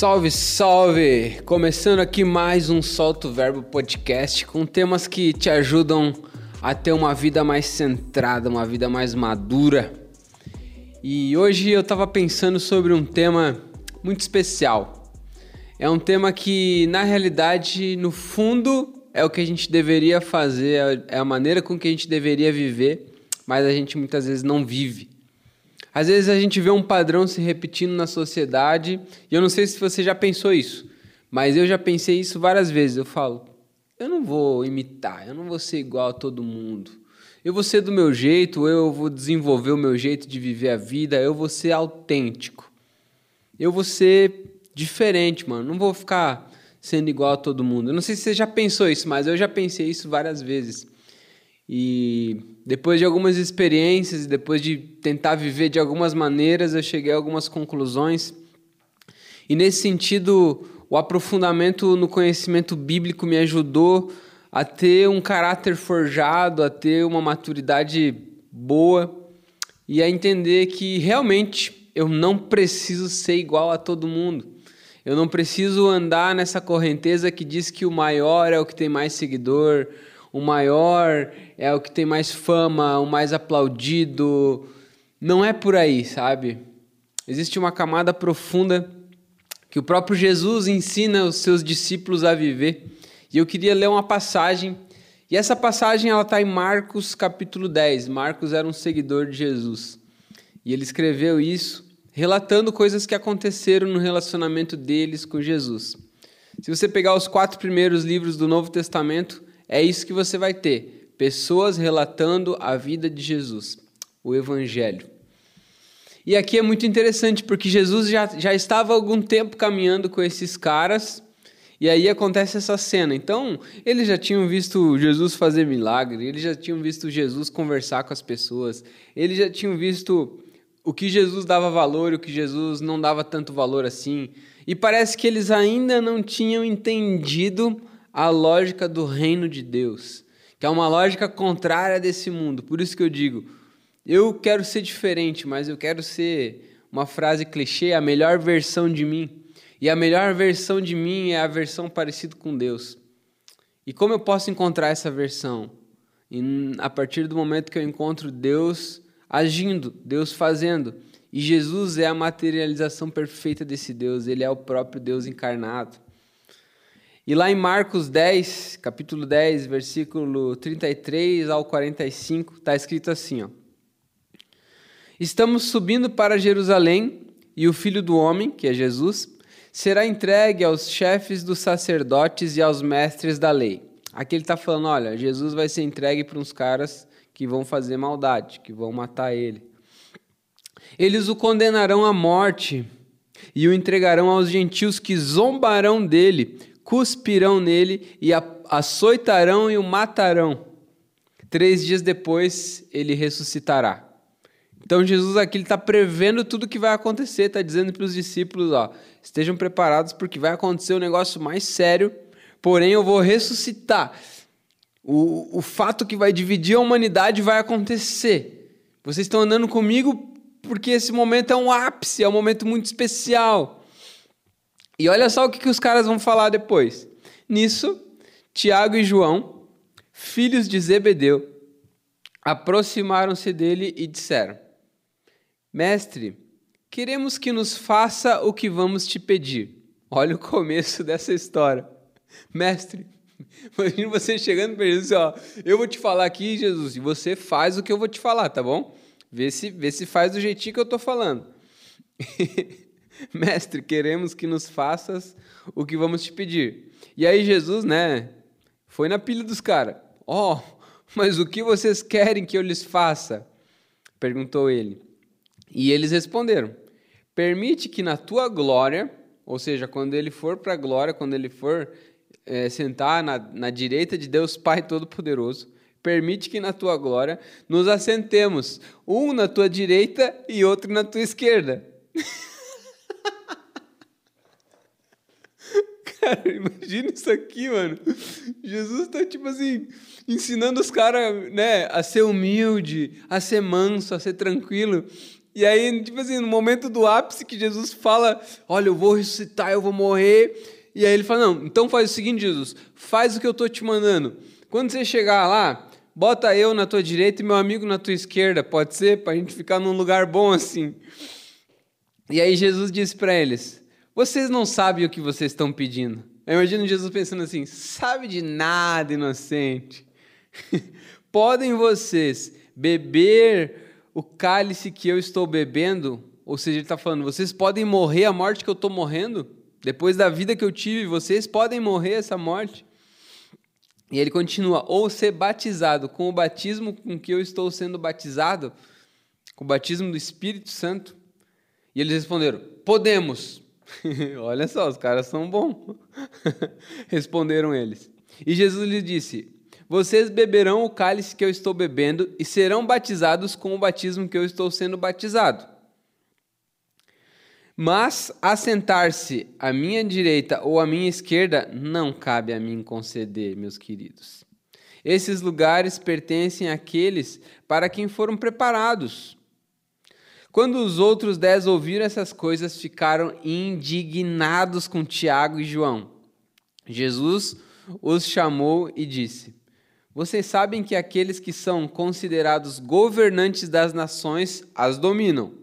Salve, salve! Começando aqui mais um Solto Verbo podcast com temas que te ajudam a ter uma vida mais centrada, uma vida mais madura. E hoje eu tava pensando sobre um tema muito especial. É um tema que, na realidade, no fundo, é o que a gente deveria fazer, é a maneira com que a gente deveria viver, mas a gente muitas vezes não vive. Às vezes a gente vê um padrão se repetindo na sociedade, e eu não sei se você já pensou isso, mas eu já pensei isso várias vezes. Eu falo, eu não vou imitar, eu não vou ser igual a todo mundo. Eu vou ser do meu jeito, eu vou desenvolver o meu jeito de viver a vida, eu vou ser autêntico. Eu vou ser diferente, mano. Não vou ficar sendo igual a todo mundo. Eu não sei se você já pensou isso, mas eu já pensei isso várias vezes. E depois de algumas experiências, depois de tentar viver de algumas maneiras, eu cheguei a algumas conclusões. E nesse sentido, o aprofundamento no conhecimento bíblico me ajudou a ter um caráter forjado, a ter uma maturidade boa e a entender que realmente eu não preciso ser igual a todo mundo. Eu não preciso andar nessa correnteza que diz que o maior é o que tem mais seguidor, o maior é o que tem mais fama, o mais aplaudido. Não é por aí, sabe? Existe uma camada profunda que o próprio Jesus ensina os seus discípulos a viver. E eu queria ler uma passagem, e essa passagem ela está em Marcos capítulo 10. Marcos era um seguidor de Jesus. E ele escreveu isso relatando coisas que aconteceram no relacionamento deles com Jesus. Se você pegar os quatro primeiros livros do Novo Testamento, é isso que você vai ter: pessoas relatando a vida de Jesus, o Evangelho. E aqui é muito interessante porque Jesus já, já estava algum tempo caminhando com esses caras. E aí acontece essa cena. Então, eles já tinham visto Jesus fazer milagre, eles já tinham visto Jesus conversar com as pessoas, eles já tinham visto o que Jesus dava valor e o que Jesus não dava tanto valor assim. E parece que eles ainda não tinham entendido a lógica do reino de Deus, que é uma lógica contrária desse mundo. Por isso que eu digo, eu quero ser diferente, mas eu quero ser uma frase clichê, a melhor versão de mim. E a melhor versão de mim é a versão parecida com Deus. E como eu posso encontrar essa versão? E a partir do momento que eu encontro Deus agindo, Deus fazendo. E Jesus é a materialização perfeita desse Deus, ele é o próprio Deus encarnado. E lá em Marcos 10, capítulo 10, versículo 33 ao 45, está escrito assim: ó, Estamos subindo para Jerusalém, e o filho do homem, que é Jesus, será entregue aos chefes dos sacerdotes e aos mestres da lei. Aqui ele está falando: olha, Jesus vai ser entregue para uns caras que vão fazer maldade, que vão matar ele. Eles o condenarão à morte e o entregarão aos gentios que zombarão dele cuspirão nele e açoitarão e o matarão. Três dias depois ele ressuscitará. Então Jesus aqui está prevendo tudo o que vai acontecer, está dizendo para os discípulos, ó, estejam preparados porque vai acontecer um negócio mais sério, porém eu vou ressuscitar. O, o fato que vai dividir a humanidade vai acontecer. Vocês estão andando comigo porque esse momento é um ápice, é um momento muito especial. E olha só o que, que os caras vão falar depois. Nisso, Tiago e João, filhos de Zebedeu, aproximaram-se dele e disseram: Mestre, queremos que nos faça o que vamos te pedir. Olha o começo dessa história. Mestre, imagina você chegando para Jesus ó, eu vou te falar aqui, Jesus, e você faz o que eu vou te falar, tá bom? Vê se, vê se faz do jeitinho que eu tô falando. Mestre, queremos que nos faças o que vamos te pedir. E aí Jesus, né, foi na pilha dos caras. Ó, oh, mas o que vocês querem que eu lhes faça? Perguntou ele. E eles responderam: Permite que na tua glória, ou seja, quando ele for para a glória, quando ele for é, sentar na, na direita de Deus Pai Todo-Poderoso, permite que na tua glória nos assentemos, um na tua direita e outro na tua esquerda. Cara, imagina isso aqui, mano. Jesus tá, tipo assim, ensinando os caras, né, a ser humilde, a ser manso, a ser tranquilo. E aí, tipo assim, no momento do ápice que Jesus fala: Olha, eu vou ressuscitar, eu vou morrer. E aí ele fala: Não, então faz o seguinte, Jesus, faz o que eu tô te mandando. Quando você chegar lá, bota eu na tua direita e meu amigo na tua esquerda, pode ser? Para a gente ficar num lugar bom assim. E aí Jesus disse para eles: Vocês não sabem o que vocês estão pedindo. Eu imagino Jesus pensando assim: Sabe de nada, inocente. Podem vocês beber o cálice que eu estou bebendo, ou seja, ele está falando, vocês podem morrer a morte que eu estou morrendo, depois da vida que eu tive, vocês podem morrer essa morte. E ele continua, ou ser batizado com o batismo com que eu estou sendo batizado, com o batismo do Espírito Santo. E eles responderam, podemos. Olha só, os caras são bons. Responderam eles. E Jesus lhe disse: vocês beberão o cálice que eu estou bebendo e serão batizados com o batismo que eu estou sendo batizado. Mas assentar-se à minha direita ou à minha esquerda não cabe a mim conceder, meus queridos. Esses lugares pertencem àqueles para quem foram preparados. Quando os outros dez ouviram essas coisas, ficaram indignados com Tiago e João. Jesus os chamou e disse: vocês sabem que aqueles que são considerados governantes das nações as dominam.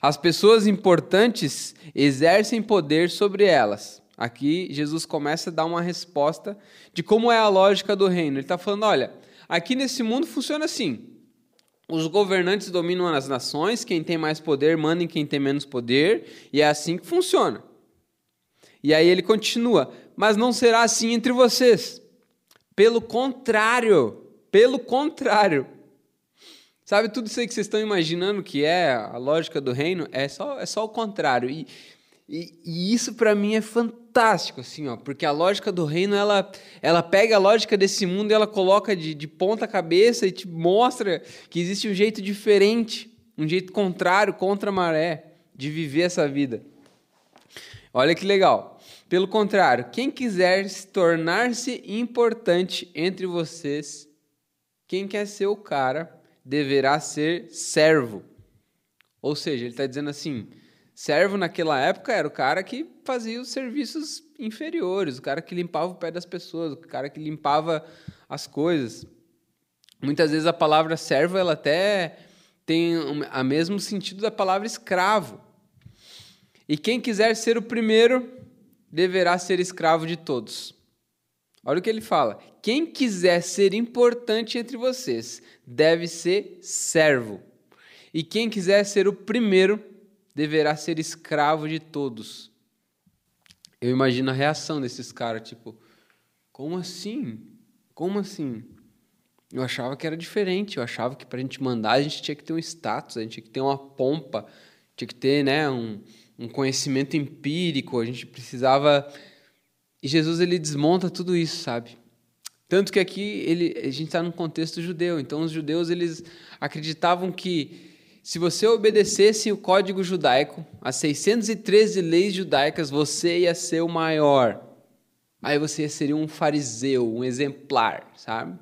As pessoas importantes exercem poder sobre elas. Aqui Jesus começa a dar uma resposta de como é a lógica do reino. Ele está falando: olha, aqui nesse mundo funciona assim. Os governantes dominam as nações, quem tem mais poder manda em quem tem menos poder, e é assim que funciona. E aí ele continua: mas não será assim entre vocês. Pelo contrário, pelo contrário. Sabe tudo isso aí que vocês estão imaginando que é a lógica do reino? É só, é só o contrário. E, e, e isso para mim é fantástico, assim, ó, porque a lógica do reino ela, ela pega a lógica desse mundo e ela coloca de, de ponta cabeça e te mostra que existe um jeito diferente, um jeito contrário, contra a maré, de viver essa vida. Olha que legal. Pelo contrário, quem quiser tornar-se importante entre vocês, quem quer ser o cara, deverá ser servo. Ou seja, ele está dizendo assim: servo naquela época era o cara que fazia os serviços inferiores, o cara que limpava o pé das pessoas, o cara que limpava as coisas. Muitas vezes a palavra servo ela até tem o mesmo sentido da palavra escravo. E quem quiser ser o primeiro deverá ser escravo de todos. Olha o que ele fala: quem quiser ser importante entre vocês deve ser servo, e quem quiser ser o primeiro deverá ser escravo de todos. Eu imagino a reação desses caras, tipo, como assim? Como assim? Eu achava que era diferente, eu achava que para a gente mandar a gente tinha que ter um status, a gente tinha que ter uma pompa, tinha que ter né, um, um conhecimento empírico, a gente precisava. E Jesus ele desmonta tudo isso, sabe? Tanto que aqui ele, a gente está num contexto judeu, então os judeus eles acreditavam que se você obedecesse o código judaico, as 613 leis judaicas, você ia ser o maior. Aí você seria um fariseu, um exemplar, sabe?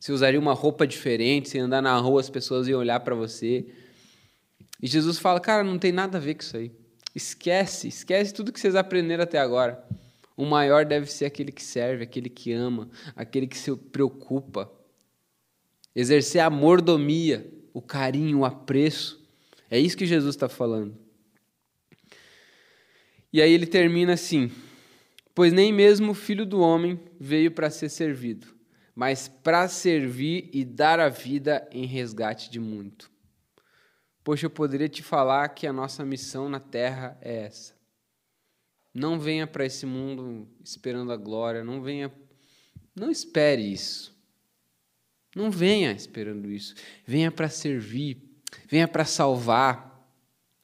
Você usaria uma roupa diferente, se andar na rua as pessoas iam olhar para você. E Jesus fala, cara, não tem nada a ver com isso aí. Esquece, esquece tudo que vocês aprenderam até agora. O maior deve ser aquele que serve, aquele que ama, aquele que se preocupa. Exercer a mordomia, o carinho, o apreço. É isso que Jesus está falando. E aí ele termina assim: Pois nem mesmo o filho do homem veio para ser servido, mas para servir e dar a vida em resgate de muito. Poxa, eu poderia te falar que a nossa missão na Terra é essa. Não venha para esse mundo esperando a glória, não venha, não espere isso. Não venha esperando isso. Venha para servir, venha para salvar.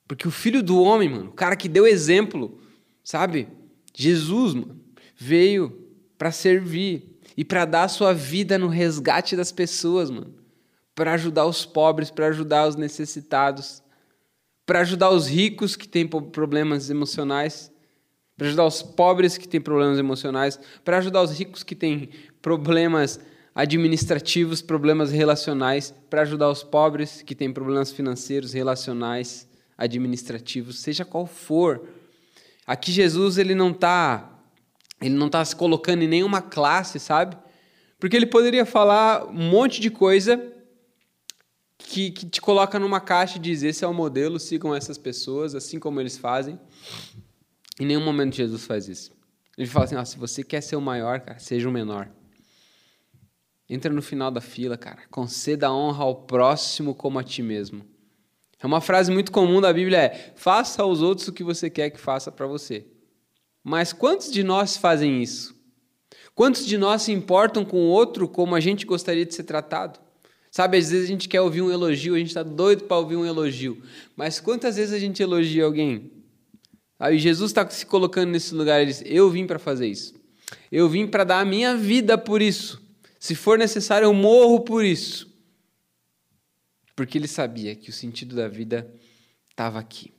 Porque o filho do homem, mano, o cara que deu exemplo, sabe? Jesus, mano, veio para servir e para dar a sua vida no resgate das pessoas, mano para ajudar os pobres, para ajudar os necessitados, para ajudar os ricos que têm problemas emocionais, para ajudar os pobres que têm problemas emocionais, para ajudar os ricos que têm problemas administrativos, problemas relacionais, para ajudar os pobres que têm problemas financeiros, relacionais, administrativos, seja qual for. Aqui Jesus ele não está ele não está se colocando em nenhuma classe, sabe? Porque ele poderia falar um monte de coisa que, que te coloca numa caixa e diz: esse é o modelo, sigam essas pessoas, assim como eles fazem. Em nenhum momento Jesus faz isso. Ele fala assim: se você quer ser o maior, cara, seja o menor. Entra no final da fila, cara. Conceda honra ao próximo como a ti mesmo. É uma frase muito comum da Bíblia é: faça aos outros o que você quer que faça para você. Mas quantos de nós fazem isso? Quantos de nós se importam com o outro como a gente gostaria de ser tratado? Sabe, às vezes a gente quer ouvir um elogio, a gente está doido para ouvir um elogio. Mas quantas vezes a gente elogia alguém? Aí Jesus está se colocando nesse lugar e diz: Eu vim para fazer isso. Eu vim para dar a minha vida por isso. Se for necessário, eu morro por isso. Porque ele sabia que o sentido da vida estava aqui.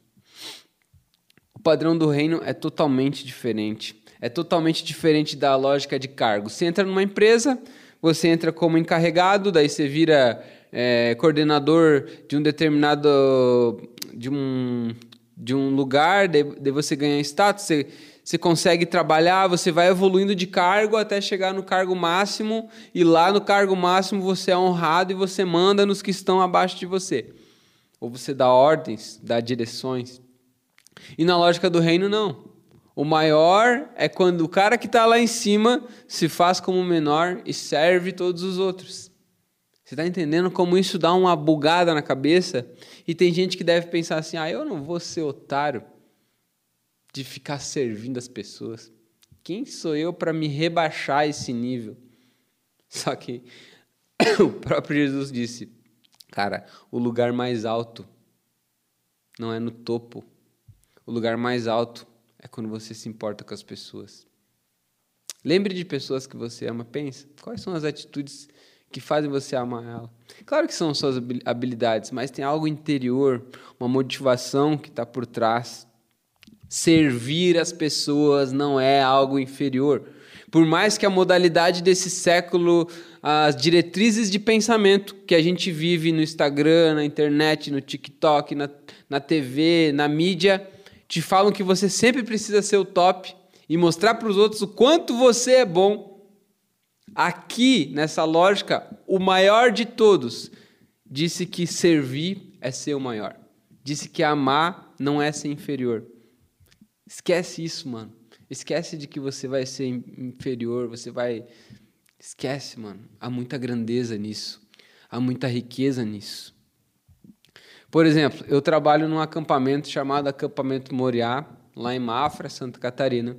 O padrão do reino é totalmente diferente. É totalmente diferente da lógica de cargo. Você entra numa empresa, você entra como encarregado, daí você vira é, coordenador de um determinado de um de um lugar, daí, daí você ganha status, você, você consegue trabalhar, você vai evoluindo de cargo até chegar no cargo máximo, e lá no cargo máximo você é honrado e você manda nos que estão abaixo de você. Ou você dá ordens, dá direções. E na lógica do reino, não. O maior é quando o cara que está lá em cima se faz como menor e serve todos os outros. Você está entendendo como isso dá uma bugada na cabeça? E tem gente que deve pensar assim: ah, eu não vou ser otário de ficar servindo as pessoas. Quem sou eu para me rebaixar esse nível? Só que o próprio Jesus disse: cara, o lugar mais alto não é no topo. O lugar mais alto é quando você se importa com as pessoas. Lembre de pessoas que você ama. Pensa, quais são as atitudes que fazem você amar ela. Claro que são suas habilidades, mas tem algo interior, uma motivação que está por trás. Servir as pessoas não é algo inferior. Por mais que a modalidade desse século, as diretrizes de pensamento que a gente vive no Instagram, na internet, no TikTok, na, na TV, na mídia, te falam que você sempre precisa ser o top e mostrar para os outros o quanto você é bom Aqui, nessa lógica, o maior de todos disse que servir é ser o maior. Disse que amar não é ser inferior. Esquece isso, mano. Esquece de que você vai ser inferior, você vai. Esquece, mano. Há muita grandeza nisso. Há muita riqueza nisso. Por exemplo, eu trabalho num acampamento chamado Acampamento Moriá, lá em Mafra, Santa Catarina.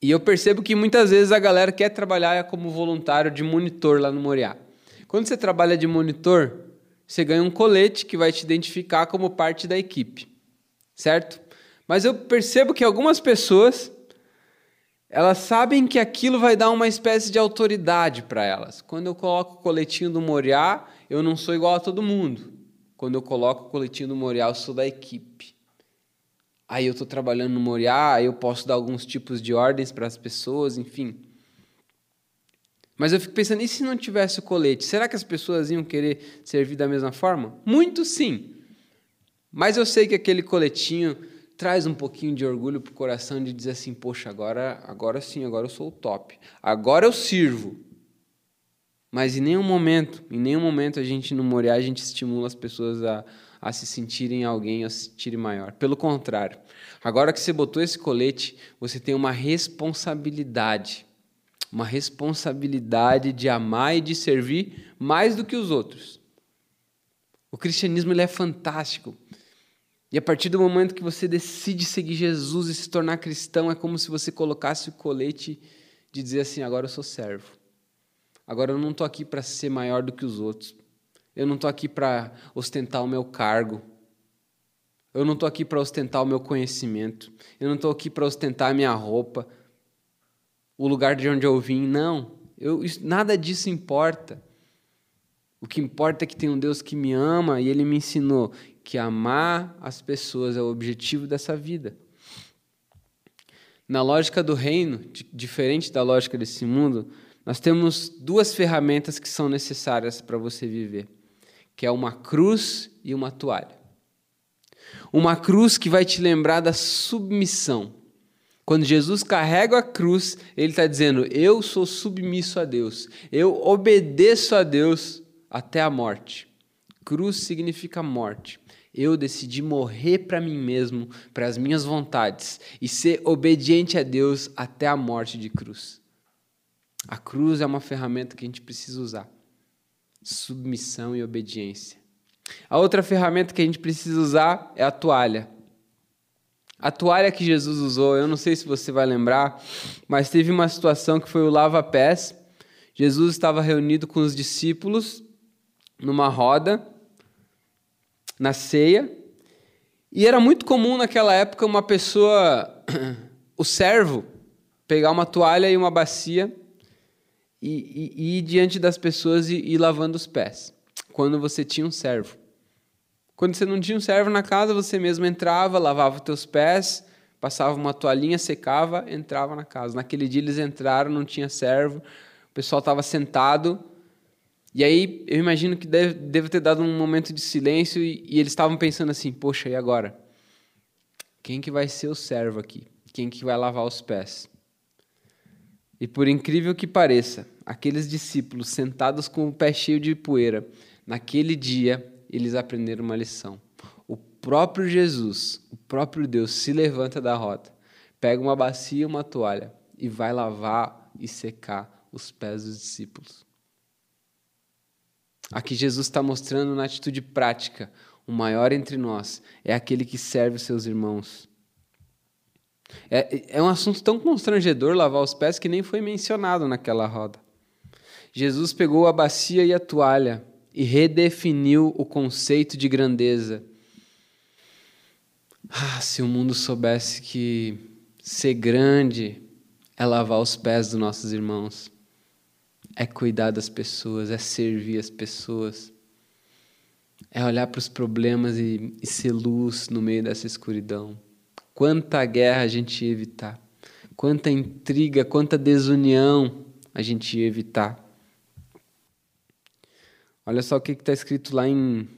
E eu percebo que muitas vezes a galera quer trabalhar como voluntário de monitor lá no Moriá. Quando você trabalha de monitor, você ganha um colete que vai te identificar como parte da equipe, certo? Mas eu percebo que algumas pessoas elas sabem que aquilo vai dar uma espécie de autoridade para elas. Quando eu coloco o coletinho do Moriá, eu não sou igual a todo mundo. Quando eu coloco o coletinho do Moriá, eu sou da equipe aí eu estou trabalhando no Moriá, aí eu posso dar alguns tipos de ordens para as pessoas, enfim. Mas eu fico pensando, e se não tivesse o colete? Será que as pessoas iam querer servir da mesma forma? Muito sim. Mas eu sei que aquele coletinho traz um pouquinho de orgulho para o coração de dizer assim, poxa, agora, agora sim, agora eu sou o top. Agora eu sirvo. Mas em nenhum momento, em nenhum momento a gente no Moriá, a gente estimula as pessoas a, a se sentirem alguém, a se sentirem maior. Pelo contrário, agora que você botou esse colete, você tem uma responsabilidade. Uma responsabilidade de amar e de servir mais do que os outros. O cristianismo ele é fantástico. E a partir do momento que você decide seguir Jesus e se tornar cristão, é como se você colocasse o colete de dizer assim: agora eu sou servo. Agora eu não estou aqui para ser maior do que os outros. Eu não estou aqui para ostentar o meu cargo. Eu não estou aqui para ostentar o meu conhecimento. Eu não estou aqui para ostentar a minha roupa, o lugar de onde eu vim. Não. Eu, nada disso importa. O que importa é que tem um Deus que me ama e ele me ensinou que amar as pessoas é o objetivo dessa vida. Na lógica do reino, diferente da lógica desse mundo, nós temos duas ferramentas que são necessárias para você viver, que é uma cruz e uma toalha. Uma cruz que vai te lembrar da submissão. Quando Jesus carrega a cruz, ele está dizendo: Eu sou submisso a Deus, eu obedeço a Deus até a morte. Cruz significa morte. Eu decidi morrer para mim mesmo, para as minhas vontades e ser obediente a Deus até a morte de cruz. A cruz é uma ferramenta que a gente precisa usar. Submissão e obediência. A outra ferramenta que a gente precisa usar é a toalha. A toalha que Jesus usou, eu não sei se você vai lembrar, mas teve uma situação que foi o lava-pés. Jesus estava reunido com os discípulos numa roda, na ceia, e era muito comum naquela época uma pessoa, o servo, pegar uma toalha e uma bacia e, e, e ir diante das pessoas e ir lavando os pés, quando você tinha um servo. Quando você não tinha um servo na casa, você mesmo entrava, lavava os teus pés, passava uma toalhinha, secava, entrava na casa. Naquele dia eles entraram, não tinha servo, o pessoal estava sentado. E aí eu imagino que deve, deve ter dado um momento de silêncio e, e eles estavam pensando assim: poxa, e agora? Quem que vai ser o servo aqui? Quem que vai lavar os pés? E por incrível que pareça, aqueles discípulos sentados com o pé cheio de poeira, naquele dia eles aprenderam uma lição. O próprio Jesus, o próprio Deus, se levanta da roda, pega uma bacia e uma toalha e vai lavar e secar os pés dos discípulos. Aqui Jesus está mostrando na atitude prática: o maior entre nós é aquele que serve os seus irmãos. É, é um assunto tão constrangedor lavar os pés que nem foi mencionado naquela roda. Jesus pegou a bacia e a toalha e redefiniu o conceito de grandeza. Ah, se o mundo soubesse que ser grande é lavar os pés dos nossos irmãos, é cuidar das pessoas, é servir as pessoas, é olhar para os problemas e, e ser luz no meio dessa escuridão. Quanta guerra a gente ia evitar, quanta intriga, quanta desunião a gente ia evitar Olha só o que está escrito lá em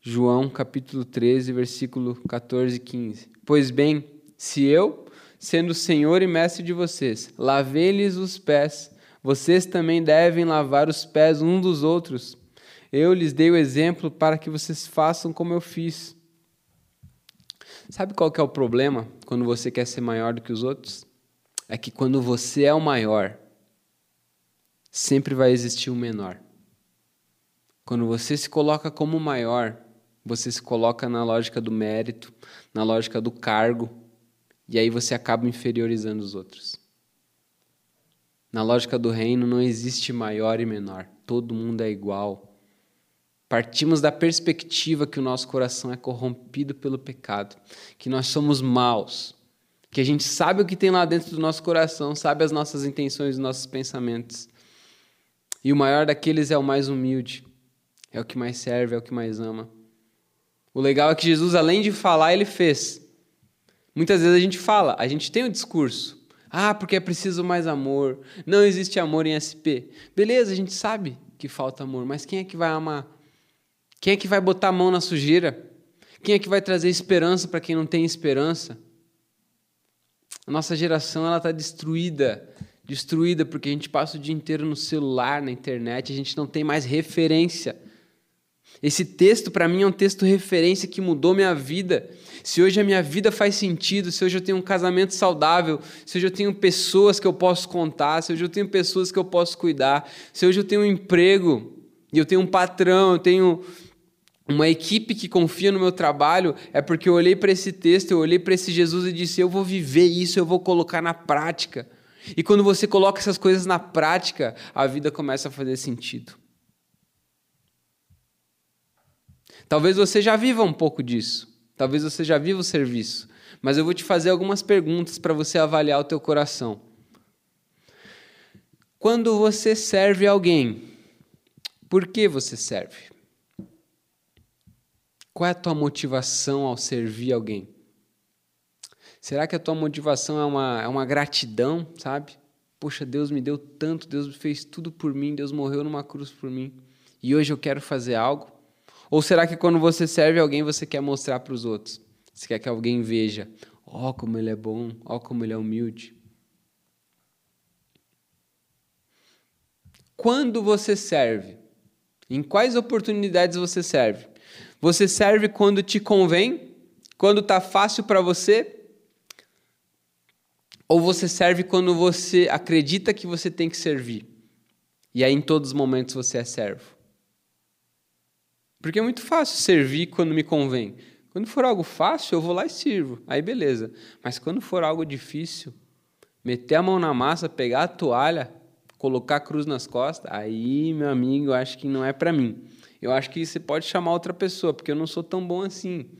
João capítulo 13, versículo 14 e 15. Pois bem, se eu, sendo Senhor e Mestre de vocês, lavei-lhes os pés, vocês também devem lavar os pés uns dos outros. Eu lhes dei o exemplo para que vocês façam como eu fiz. Sabe qual que é o problema quando você quer ser maior do que os outros? É que quando você é o maior, sempre vai existir um menor. Quando você se coloca como maior, você se coloca na lógica do mérito, na lógica do cargo, e aí você acaba inferiorizando os outros. Na lógica do reino não existe maior e menor, todo mundo é igual. Partimos da perspectiva que o nosso coração é corrompido pelo pecado, que nós somos maus, que a gente sabe o que tem lá dentro do nosso coração, sabe as nossas intenções, os nossos pensamentos. E o maior daqueles é o mais humilde, é o que mais serve, é o que mais ama. O legal é que Jesus, além de falar, ele fez. Muitas vezes a gente fala, a gente tem o um discurso. Ah, porque é preciso mais amor. Não existe amor em SP. Beleza, a gente sabe que falta amor, mas quem é que vai amar? Quem é que vai botar a mão na sujeira? Quem é que vai trazer esperança para quem não tem esperança? A nossa geração ela está destruída, destruída porque a gente passa o dia inteiro no celular, na internet, a gente não tem mais referência. Esse texto, para mim, é um texto referência que mudou minha vida. Se hoje a minha vida faz sentido, se hoje eu tenho um casamento saudável, se hoje eu tenho pessoas que eu posso contar, se hoje eu tenho pessoas que eu posso cuidar, se hoje eu tenho um emprego e eu tenho um patrão, eu tenho uma equipe que confia no meu trabalho, é porque eu olhei para esse texto, eu olhei para esse Jesus e disse: eu vou viver isso, eu vou colocar na prática. E quando você coloca essas coisas na prática, a vida começa a fazer sentido. Talvez você já viva um pouco disso. Talvez você já viva o serviço. Mas eu vou te fazer algumas perguntas para você avaliar o teu coração. Quando você serve alguém, por que você serve? Qual é a tua motivação ao servir alguém? Será que a tua motivação é uma, é uma gratidão, sabe? Poxa, Deus me deu tanto, Deus fez tudo por mim, Deus morreu numa cruz por mim. E hoje eu quero fazer algo? Ou será que quando você serve alguém, você quer mostrar para os outros? Você quer que alguém veja, ó oh, como ele é bom, ó oh, como ele é humilde. Quando você serve? Em quais oportunidades você serve? Você serve quando te convém? Quando está fácil para você? Ou você serve quando você acredita que você tem que servir? E aí em todos os momentos você é servo. Porque é muito fácil servir quando me convém. Quando for algo fácil, eu vou lá e sirvo. Aí beleza. Mas quando for algo difícil, meter a mão na massa, pegar a toalha, colocar a cruz nas costas, aí, meu amigo, eu acho que não é para mim. Eu acho que você pode chamar outra pessoa, porque eu não sou tão bom assim.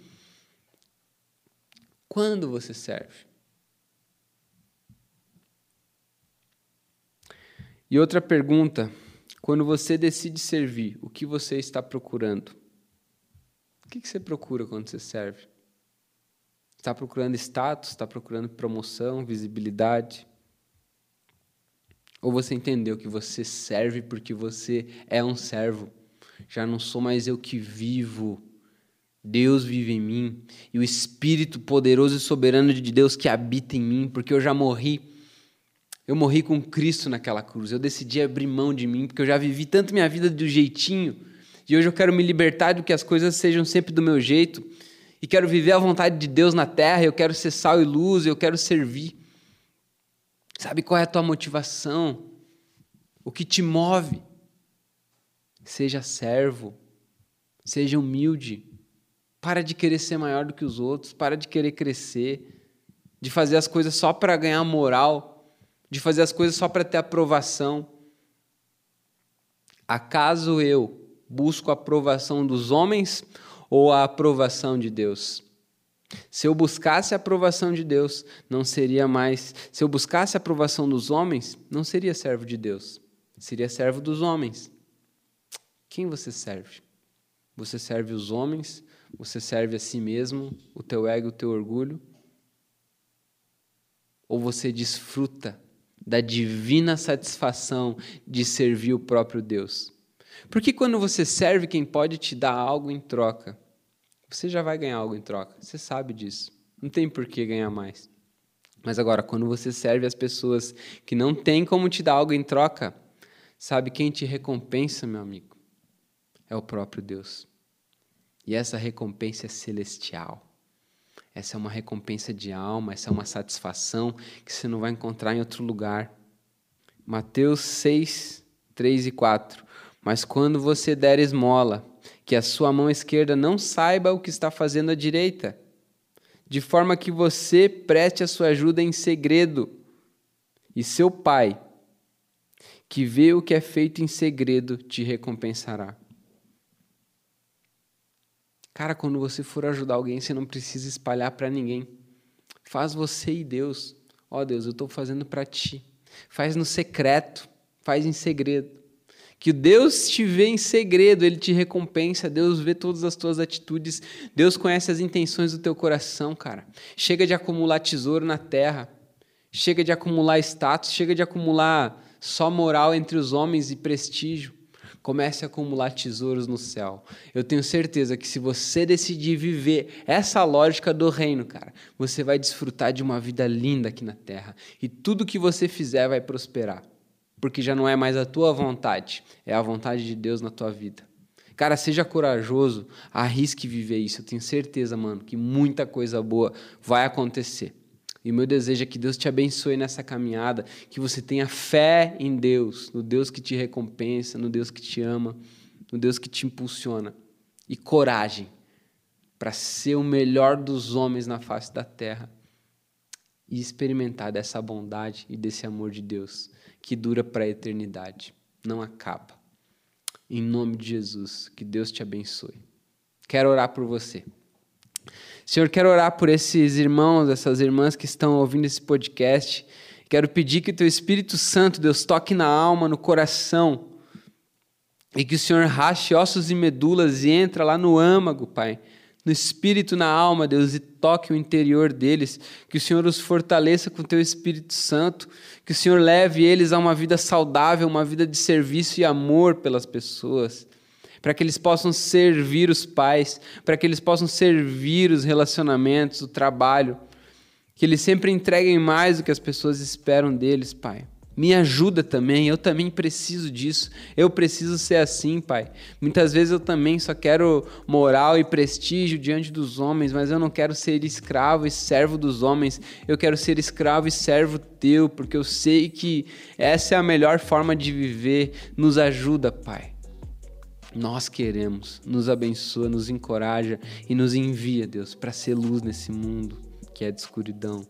Quando você serve? E outra pergunta: quando você decide servir, o que você está procurando? O que você procura quando você serve? Está procurando status? Está procurando promoção, visibilidade? Ou você entendeu que você serve porque você é um servo? Já não sou mais eu que vivo, Deus vive em mim e o Espírito poderoso e soberano de Deus que habita em mim, porque eu já morri eu morri com Cristo naquela cruz. Eu decidi abrir mão de mim, porque eu já vivi tanto minha vida do jeitinho. E hoje eu quero me libertar do que as coisas sejam sempre do meu jeito. E quero viver a vontade de Deus na terra. Eu quero ser sal e luz. Eu quero servir. Sabe qual é a tua motivação? O que te move? Seja servo. Seja humilde. Para de querer ser maior do que os outros. Para de querer crescer. De fazer as coisas só para ganhar moral de fazer as coisas só para ter aprovação. Acaso eu busco a aprovação dos homens ou a aprovação de Deus? Se eu buscasse a aprovação de Deus, não seria mais. Se eu buscasse a aprovação dos homens, não seria servo de Deus. Seria servo dos homens. Quem você serve? Você serve os homens? Você serve a si mesmo, o teu ego, o teu orgulho? Ou você desfruta da divina satisfação de servir o próprio Deus. Porque quando você serve quem pode te dar algo em troca, você já vai ganhar algo em troca. Você sabe disso. Não tem por que ganhar mais. Mas agora, quando você serve as pessoas que não têm como te dar algo em troca, sabe quem te recompensa, meu amigo? É o próprio Deus. E essa recompensa é celestial. Essa é uma recompensa de alma, essa é uma satisfação que você não vai encontrar em outro lugar. Mateus 6, 3 e 4. Mas quando você der esmola, que a sua mão esquerda não saiba o que está fazendo a direita, de forma que você preste a sua ajuda em segredo, e seu pai, que vê o que é feito em segredo, te recompensará. Cara, quando você for ajudar alguém, você não precisa espalhar para ninguém. Faz você e Deus. Ó oh, Deus, eu estou fazendo para ti. Faz no secreto, faz em segredo. Que Deus te vê em segredo, Ele te recompensa, Deus vê todas as tuas atitudes, Deus conhece as intenções do teu coração, cara. Chega de acumular tesouro na terra, chega de acumular status, chega de acumular só moral entre os homens e prestígio. Comece a acumular tesouros no céu. Eu tenho certeza que se você decidir viver essa lógica do reino, cara, você vai desfrutar de uma vida linda aqui na terra. E tudo que você fizer vai prosperar. Porque já não é mais a tua vontade, é a vontade de Deus na tua vida. Cara, seja corajoso, arrisque viver isso. Eu tenho certeza, mano, que muita coisa boa vai acontecer. E meu desejo é que Deus te abençoe nessa caminhada, que você tenha fé em Deus, no Deus que te recompensa, no Deus que te ama, no Deus que te impulsiona. E coragem para ser o melhor dos homens na face da terra e experimentar dessa bondade e desse amor de Deus que dura para a eternidade, não acaba. Em nome de Jesus, que Deus te abençoe. Quero orar por você. Senhor, quero orar por esses irmãos, essas irmãs que estão ouvindo esse podcast. Quero pedir que o teu Espírito Santo, Deus, toque na alma, no coração, e que o Senhor rache ossos e medulas e entra lá no âmago, Pai, no espírito, na alma, Deus, e toque o interior deles. Que o Senhor os fortaleça com o teu Espírito Santo. Que o Senhor leve eles a uma vida saudável, uma vida de serviço e amor pelas pessoas. Para que eles possam servir os pais, para que eles possam servir os relacionamentos, o trabalho. Que eles sempre entreguem mais do que as pessoas esperam deles, Pai. Me ajuda também, eu também preciso disso. Eu preciso ser assim, Pai. Muitas vezes eu também só quero moral e prestígio diante dos homens, mas eu não quero ser escravo e servo dos homens. Eu quero ser escravo e servo teu, porque eu sei que essa é a melhor forma de viver. Nos ajuda, Pai. Nós queremos, nos abençoa, nos encoraja e nos envia, Deus, para ser luz nesse mundo que é de escuridão.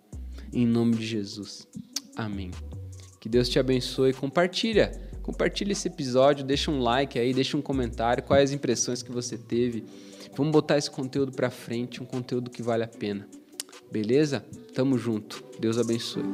Em nome de Jesus. Amém. Que Deus te abençoe. Compartilha. Compartilha esse episódio, deixa um like aí, deixa um comentário, quais as impressões que você teve. Vamos botar esse conteúdo para frente, um conteúdo que vale a pena. Beleza? Tamo junto. Deus abençoe.